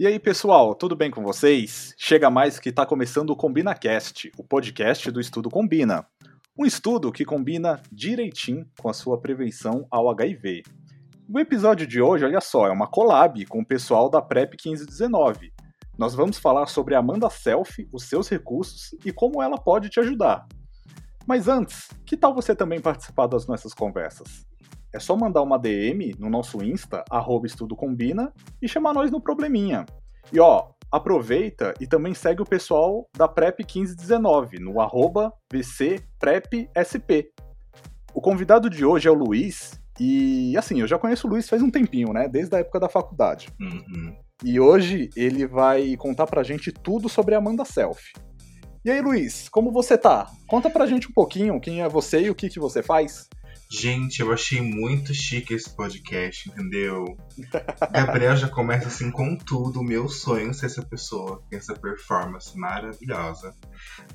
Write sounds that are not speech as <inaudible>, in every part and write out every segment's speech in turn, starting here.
E aí, pessoal, tudo bem com vocês? Chega mais que está começando o CombinaCast, o podcast do Estudo Combina. Um estudo que combina direitinho com a sua prevenção ao HIV. O episódio de hoje, olha só, é uma collab com o pessoal da PrEP 1519. Nós vamos falar sobre a Amanda Selfie, os seus recursos e como ela pode te ajudar. Mas antes, que tal você também participar das nossas conversas? É só mandar uma DM no nosso Insta, arroba Estudo Combina, e chamar nós no probleminha. E ó, aproveita e também segue o pessoal da PrEP 1519 no arroba VCPrepSP. O convidado de hoje é o Luiz, e assim, eu já conheço o Luiz faz um tempinho, né? Desde a época da faculdade. Uhum. E hoje ele vai contar pra gente tudo sobre a Amanda Self. E aí, Luiz, como você tá? Conta pra gente um pouquinho quem é você e o que, que você faz. Gente, eu achei muito chique esse podcast, entendeu? <laughs> Gabriel já começa assim com tudo. Meu sonho é ser essa pessoa, essa performance maravilhosa.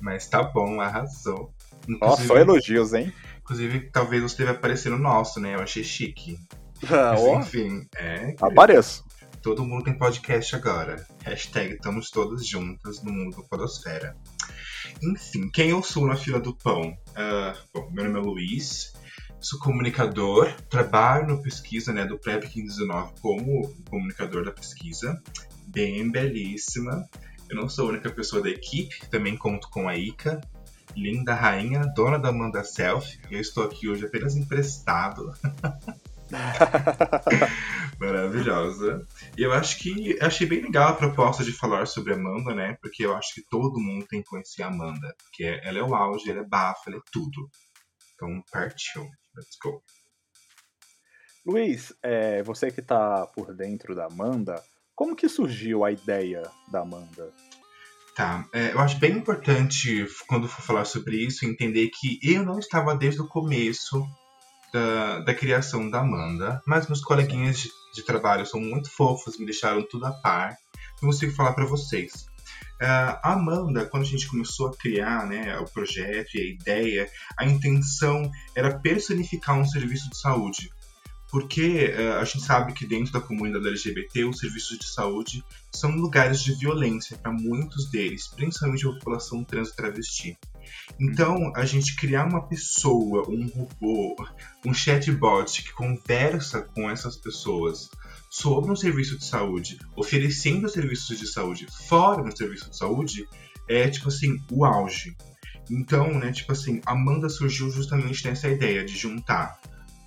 Mas tá bom, arrasou. Nossa, só elogios, hein? Inclusive, talvez você deve aparecer no nosso, né? Eu achei chique. <laughs> Ah, Mas, enfim, é. apareço. Todo mundo tem podcast agora. Hashtag estamos todos juntas no mundo podosfera. Enfim, quem eu sou na fila do pão? Ah, bom, meu nome é Luiz, sou comunicador, trabalho no pesquisa né, do PrEP 1519 como comunicador da pesquisa, bem belíssima. Eu não sou a única pessoa da equipe, também conto com a Ica, linda rainha, dona da Amanda Self. Eu estou aqui hoje apenas emprestado. <laughs> Maravilhosa. E eu acho que eu achei bem legal a proposta de falar sobre a Amanda, né? Porque eu acho que todo mundo tem que conhecer a Amanda. Porque ela é o auge, ela é bafo, ela é tudo. Então partiu. Let's go. Luiz, é, você que tá por dentro da Amanda, como que surgiu a ideia da Amanda? Tá, é, eu acho bem importante, quando for falar sobre isso, entender que eu não estava desde o começo da, da criação da Amanda, mas meus coleguinhas de, de trabalho são muito fofos, me deixaram tudo a par. Eu consigo falar para vocês. É, a Amanda, quando a gente começou a criar né, o projeto e a ideia, a intenção era personificar um serviço de saúde. Porque é, a gente sabe que dentro da comunidade LGBT, os serviços de saúde são lugares de violência para muitos deles, principalmente a população trans e travesti. Então, a gente criar uma pessoa, um robô, um chatbot que conversa com essas pessoas sobre um serviço de saúde, oferecendo serviços de saúde fora do serviço de saúde, é tipo assim, o auge. Então, né, tipo assim, Amanda surgiu justamente nessa ideia de juntar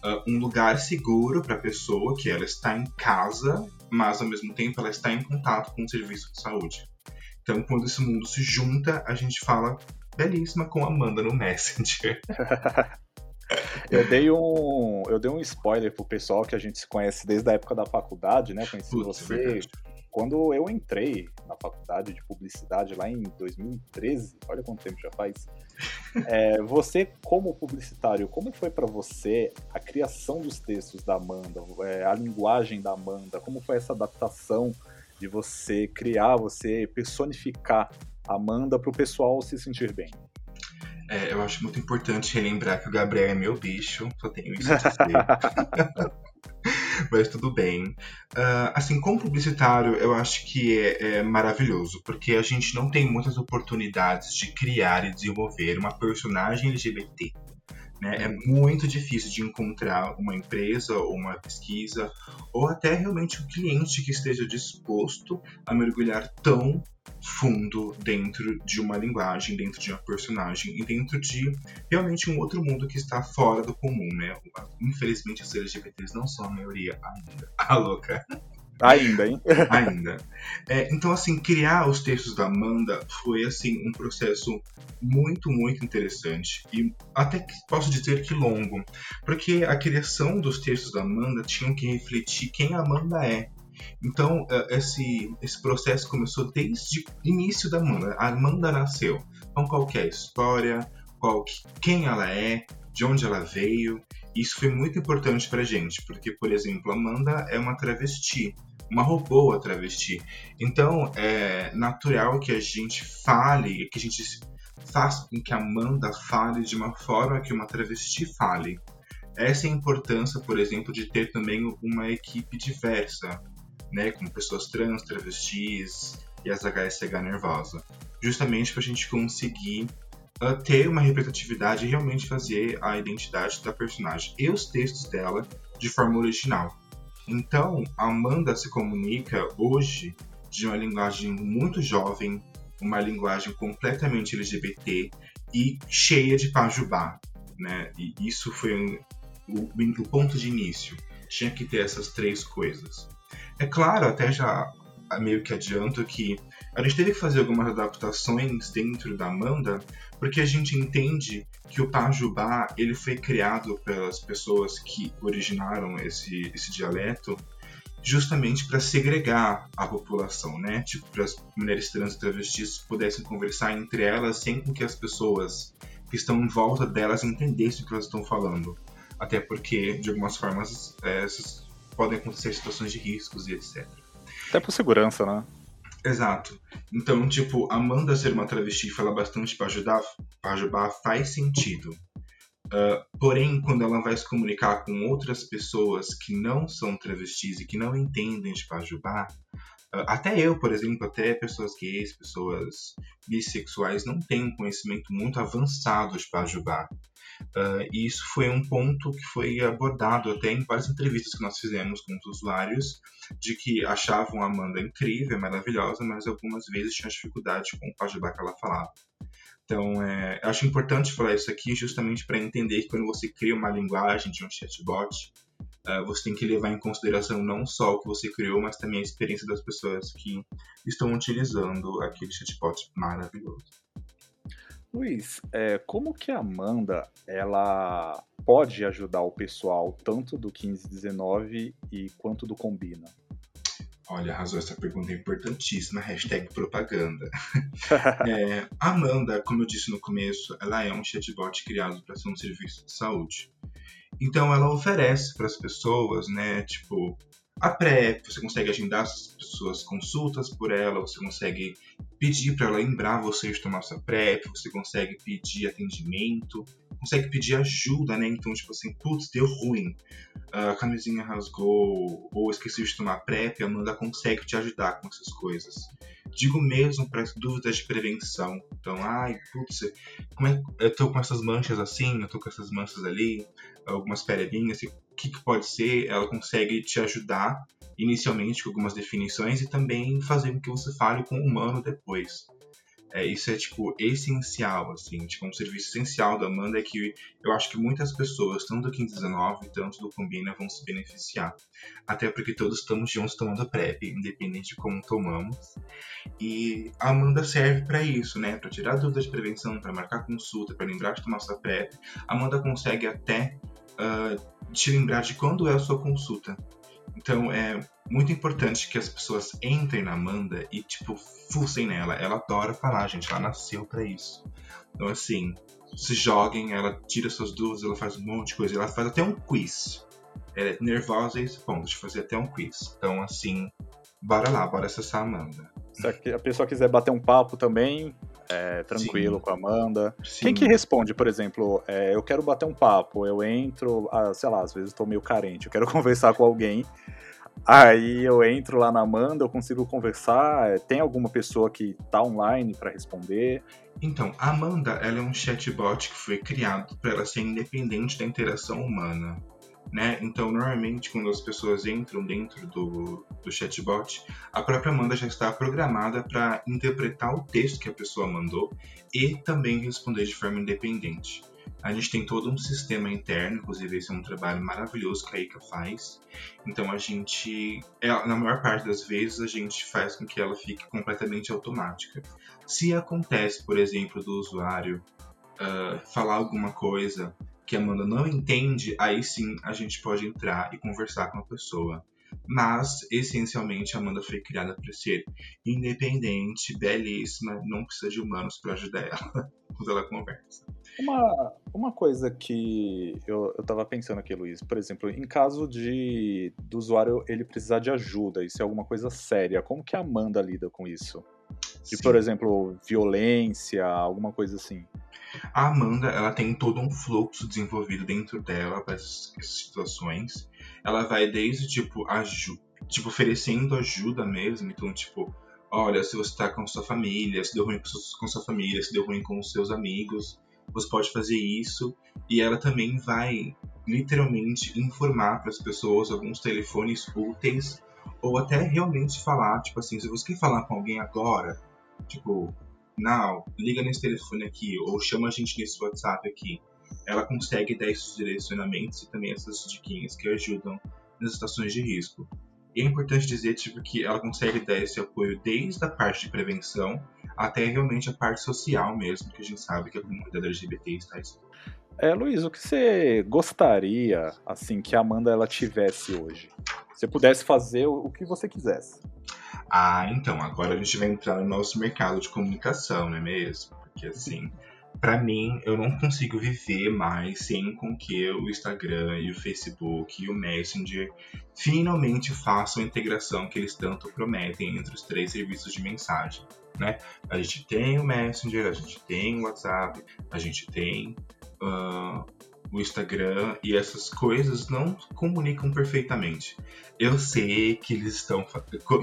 uh, um lugar seguro para a pessoa, que ela está em casa, mas ao mesmo tempo ela está em contato com o serviço de saúde. Então, quando esse mundo se junta, a gente fala belíssima com Amanda no Messenger. <laughs> Eu dei um, eu dei um spoiler pro pessoal que a gente se conhece desde a época da faculdade, né? Conheci você verdade. quando eu entrei na faculdade de publicidade lá em 2013. Olha quanto tempo já faz. <laughs> É, você, como publicitário, como foi para você a criação dos textos da Amanda, é, a linguagem da Amanda? Como foi essa adaptação de você criar, você personificar a Amanda para o pessoal se sentir bem? É, eu acho muito importante relembrar que o Gabriel é meu bicho, só tenho isso a dizer. <laughs> Mas tudo bem. Ah, assim, como publicitário, eu acho que é, é maravilhoso, porque a gente não tem muitas oportunidades de criar e desenvolver uma personagem LGBT. Né? É muito difícil de encontrar uma empresa ou uma pesquisa, ou até realmente um cliente que esteja disposto a mergulhar tão fundo dentro de uma linguagem, dentro de uma personagem e dentro de realmente um outro mundo que está fora do comum, né? Infelizmente os LGBTs não são a maioria ainda. <laughs> Ah, louca. Ainda, hein? <laughs> ainda. É, então, assim, criar os textos da Amanda foi, assim, um processo muito, muito interessante. E até posso dizer que longo. Porque a criação dos textos da Amanda tinham que refletir quem a Amanda é. Então, eh, esse, esse processo começou desde o início da Amanda. A Amanda nasceu. Então, qual é a história, qual que, quem ela é, de onde ela veio. Isso foi muito importante pra gente, porque, por exemplo, Amanda é uma travesti, uma robô travesti. Então, é natural que a gente fale, que a gente faça com que a Amanda fale de uma forma que uma travesti fale. Essa é a importância, por exemplo, de ter também uma equipe diversa. né, como pessoas trans, travestis e as HSH nervosa, justamente para a gente conseguir uh, ter uma representatividade e realmente fazer a identidade da personagem e os textos dela de forma original. Então, Amanda se comunica hoje de uma linguagem muito jovem, uma linguagem completamente LGBT e cheia de pajubá, né? E isso foi um, o, o ponto de início. Tinha que ter essas três coisas. É claro, até já meio que adianto que a gente teve que fazer algumas adaptações dentro da Amanda, porque a gente entende que o Pajubá ele foi criado pelas pessoas que originaram esse, esse dialeto justamente para segregar a população, né? Tipo, para as mulheres trans e travestis pudessem conversar entre elas sem que as pessoas que estão em volta delas entendessem o que elas estão falando. Até porque, de algumas formas, é, podem acontecer situações de riscos e etc. Até por segurança, né? Exato. Então, tipo, Amanda ser uma travesti e falar bastante para ajudar, para ajudar faz sentido. Uh, porém, quando ela vai se comunicar com outras pessoas que não são travestis e que não entendem de Pajubá, até eu, por exemplo, até pessoas gays, pessoas bissexuais, não têm um conhecimento muito avançado de Pajubá. Uh, e isso foi um ponto que foi abordado até em várias entrevistas que nós fizemos com os usuários, de que achavam a Amanda incrível, maravilhosa, mas algumas vezes tinham dificuldade com o Pajubá que ela falava. Então, é, acho importante falar isso aqui justamente para entender que quando você cria uma linguagem de um chatbot, uh, você tem que levar em consideração não só o que você criou, mas também a experiência das pessoas que estão utilizando aquele chatbot maravilhoso. Luiz, é, como que a Amanda ela pode ajudar o pessoal tanto do 1519 e quanto do Combina? Olha, arrasou essa pergunta é importantíssima, hashtag propaganda. <laughs> é, Amanda, como eu disse no começo, ela é um chatbot criado para ser um serviço de saúde. Então ela oferece para as pessoas, né, tipo, a PrEP, você consegue agendar as suas consultas por ela, você consegue pedir para ela lembrar você de tomar sua PrEP, você consegue pedir atendimento, consegue pedir ajuda, né? Então, tipo assim, putz, deu ruim, a camisinha rasgou, ou esqueci de tomar PrEP, a Amanda consegue te ajudar com essas coisas. Digo mesmo para dúvidas de prevenção. Então, ai, putz, como é, eu tô com essas manchas assim, eu tô com essas manchas ali, algumas perebinhas, o que, que pode ser? Ela consegue te ajudar inicialmente com algumas definições e também fazer com que você fale com o humano depois. É, isso é, tipo, essencial, assim, tipo, um serviço essencial da Amanda é que eu acho que muitas pessoas, tanto do 1519 tanto do Combina, vão se beneficiar. Até porque todos estamos juntos tomando PrEP, independente de como tomamos. E a Amanda serve para isso, né? Para tirar dúvidas de prevenção, para marcar consulta, para lembrar de tomar sua PrEP. A Amanda consegue até uh, te lembrar de quando é a sua consulta. Então é muito importante que as pessoas entrem na Amanda e, tipo, fussem nela. Ela adora falar, gente. Ela nasceu para isso. Então, assim, se joguem, ela tira suas dúvidas, ela faz um monte de coisa. Ela faz até um quiz. Ela é nervosa e esse ponto de fazer até um quiz. Então, assim, bora lá, bora acessar a Amanda. Se a pessoa quiser bater um papo também, é, tranquilo Sim. com a Amanda. Sim. Quem que responde, por exemplo, é, eu quero bater um papo, eu entro, ah, sei lá, às vezes estou meio carente, eu quero <laughs> conversar com alguém. Aí eu entro lá na Amanda, eu consigo conversar. É, tem alguma pessoa que tá online para responder? Então, a Amanda ela é um chatbot que foi criado para ela ser independente da interação humana. Né? Então, normalmente, quando as pessoas entram dentro do, do chatbot, a própria Amanda já está programada para interpretar o texto que a pessoa mandou e também responder de forma independente. A gente tem todo um sistema interno, inclusive esse é um trabalho maravilhoso que a Ika faz. Então a gente, é, na maior parte das vezes, a gente faz com que ela fique completamente automática. Se acontece, por exemplo, do usuário uh, falar alguma coisa que a Amanda não entende, aí sim a gente pode entrar e conversar com a pessoa. Mas, essencialmente, a Amanda foi criada para ser independente, belíssima, não precisa de humanos para ajudar ela <laughs> quando ela conversa. Uma, uma coisa que eu, eu tava pensando aqui, Luiz, por exemplo, em caso de do usuário ele precisar de ajuda, isso é alguma coisa séria, como que a Amanda lida com isso? De, Sim. por exemplo, violência, alguma coisa assim. A Amanda, ela tem todo um fluxo desenvolvido dentro dela para essas situações. Ela vai desde, tipo, tipo, oferecendo ajuda mesmo. Então, tipo, olha, se você tá com sua família, se deu ruim com sua família, se deu ruim com os seus amigos, você pode fazer isso. E ela também vai literalmente informar para as pessoas alguns telefones úteis ou até realmente falar, tipo assim, se você quer falar com alguém agora, tipo, não, liga nesse telefone aqui ou chama a gente nesse WhatsApp aqui. Ela consegue dar esses direcionamentos e também essas diquinhas que ajudam nas situações de risco. E é importante dizer tipo, que ela consegue dar esse apoio desde a parte de prevenção até realmente a parte social mesmo, que a gente sabe que a comunidade LGBT está exposta. É, Luiz, o que você gostaria, assim, que a Amanda ela tivesse hoje? Se pudesse fazer o que você quisesse. Ah, então, agora a gente vai entrar no nosso mercado de comunicação, não é mesmo? Porque assim, para mim, eu não consigo viver mais sem com que o Instagram e o Facebook e o Messenger finalmente façam a integração que eles tanto prometem entre os três serviços de mensagem. Né? A gente tem o Messenger, a gente tem o WhatsApp, a gente tem o Instagram e essas coisas não comunicam perfeitamente. Eu sei que eles estão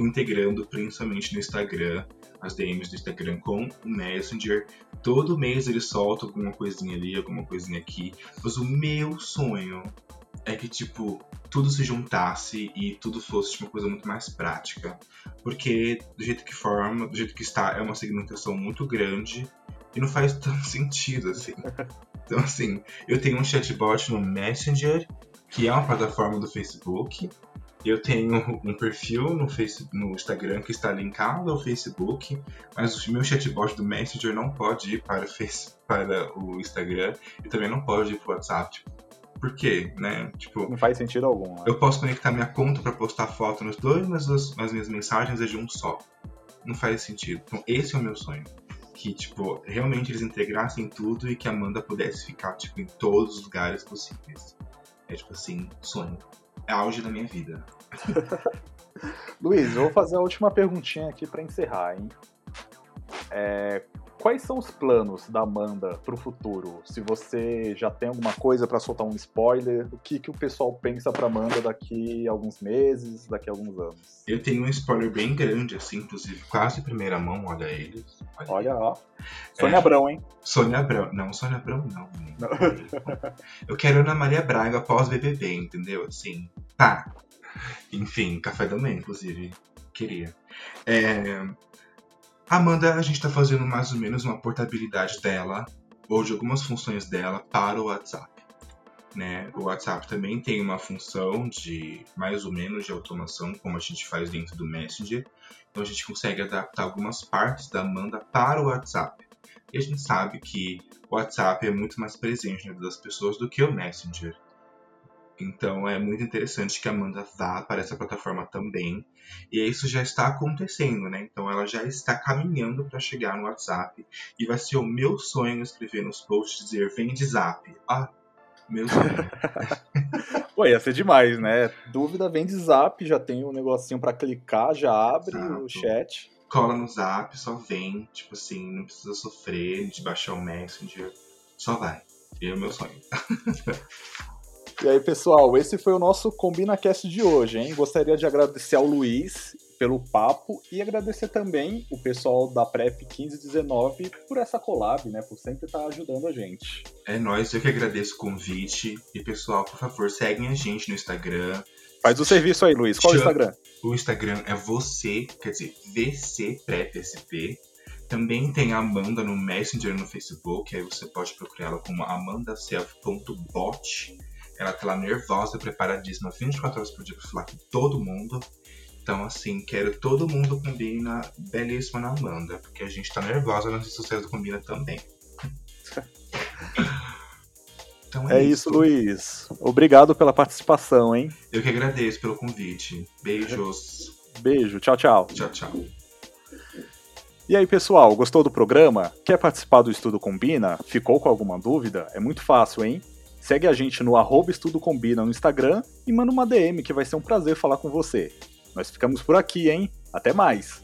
integrando principalmente no Instagram as DMs do Instagram com o Messenger. Todo mês eles soltam alguma coisinha ali, alguma coisinha aqui. Mas o meu sonho é que, tipo, tudo se juntasse e tudo fosse tipo, uma coisa muito mais prática. Porque, do jeito que forma, do jeito que está, é uma segmentação muito grande e não faz tanto <laughs> sentido, assim. Então, assim, eu tenho um chatbot no Messenger, que é uma plataforma do Facebook, eu tenho um perfil no, Facebook, no Instagram que está linkado ao Facebook, mas o meu chatbot do Messenger não pode ir para o, face, para o Instagram e também não pode ir para o WhatsApp. Tipo, por quê, né? Tipo, não faz sentido algum. Né? Eu posso conectar minha conta para postar foto nos dois, mas as, as minhas mensagens é de um só. Não faz sentido. Então, esse é o meu sonho. Que, tipo, realmente eles integrassem tudo e que a Amanda pudesse ficar, tipo, em todos os lugares possíveis. É, tipo assim, sonho é auge da minha vida. <laughs> Luiz, eu vou fazer a última perguntinha aqui para encerrar, hein? É, quais são os planos da Amanda para o futuro? Se você já tem alguma coisa para soltar um spoiler, o que, que o pessoal pensa para Amanda daqui a alguns meses, daqui a algunos anos? Eu tenho um spoiler bem grande, assim, inclusive quase primeira mão, olha eles. Olha, olha ó. Sônia é, Abrão, hein? Sônia Abrão. Não, Sônia Abrão não. não. <laughs> Eu quero Ana Maria Braga após BBB, entendeu? Assim, tá. Enfim, café da manhã, inclusive. Queria. É, Amanda, a gente está fazendo mais ou menos uma portabilidade dela, ou de algumas funções dela, para o WhatsApp. Né? O WhatsApp também tem uma função de mais ou menos de automação, como a gente faz dentro do Messenger. Então a gente consegue adaptar algumas partes da Amanda para o WhatsApp. E a gente sabe que o WhatsApp é muito mais presente na vida das pessoas do que o Messenger. Então é muito interessante que a Amanda vá para essa plataforma também. E isso já está acontecendo, né? Então ela já está caminhando para chegar no WhatsApp. E vai ser o meu sonho escrever nos posts dizer vem de zap. Ah, meu sonho. <laughs> <laughs> Pô, ia ser demais, né? Dúvida vem de zap, já tem um negocinho para clicar, já abre Exato. o chat. Cola no zap, só vem. Tipo assim, não precisa sofrer de baixar o Messenger. Só vai. E é o meu sonho. <laughs> E aí, pessoal, esse foi o nosso CombinaCast de hoje, hein? Gostaria de agradecer ao Luiz pelo papo e agradecer também o pessoal da Prep 1519 por essa collab, né? Por sempre estar ajudando a gente. É nós, eu que agradeço o convite. E pessoal, por favor, seguem a gente no Instagram. Faz o serviço aí, Luiz. Qual o Instagram? O Instagram é você, quer dizer, VC PrepSP. Também tem a Amanda no Messenger no Facebook, aí você pode procurar ela como amandaself.bot. Ela tá lá nervosa, preparadíssima 24 horas por dia pra falar com todo mundo. Então, assim, quero todo mundo combina belíssima na Amanda, porque a gente tá nervosa nas redes sociais do Combina também. <laughs> Então é, é isso. isso, Luiz. Obrigado pela participação, hein? Eu que agradeço pelo convite. Beijos. Beijo, tchau, tchau. Tchau, tchau. E aí, pessoal, gostou do programa? Quer participar do Estudo Combina? Ficou com alguma dúvida? É muito fácil, hein? Segue a gente no arroba Estudo Combina no Instagram e manda uma DM que vai ser um prazer falar com você. Nós ficamos por aqui, hein? Até mais!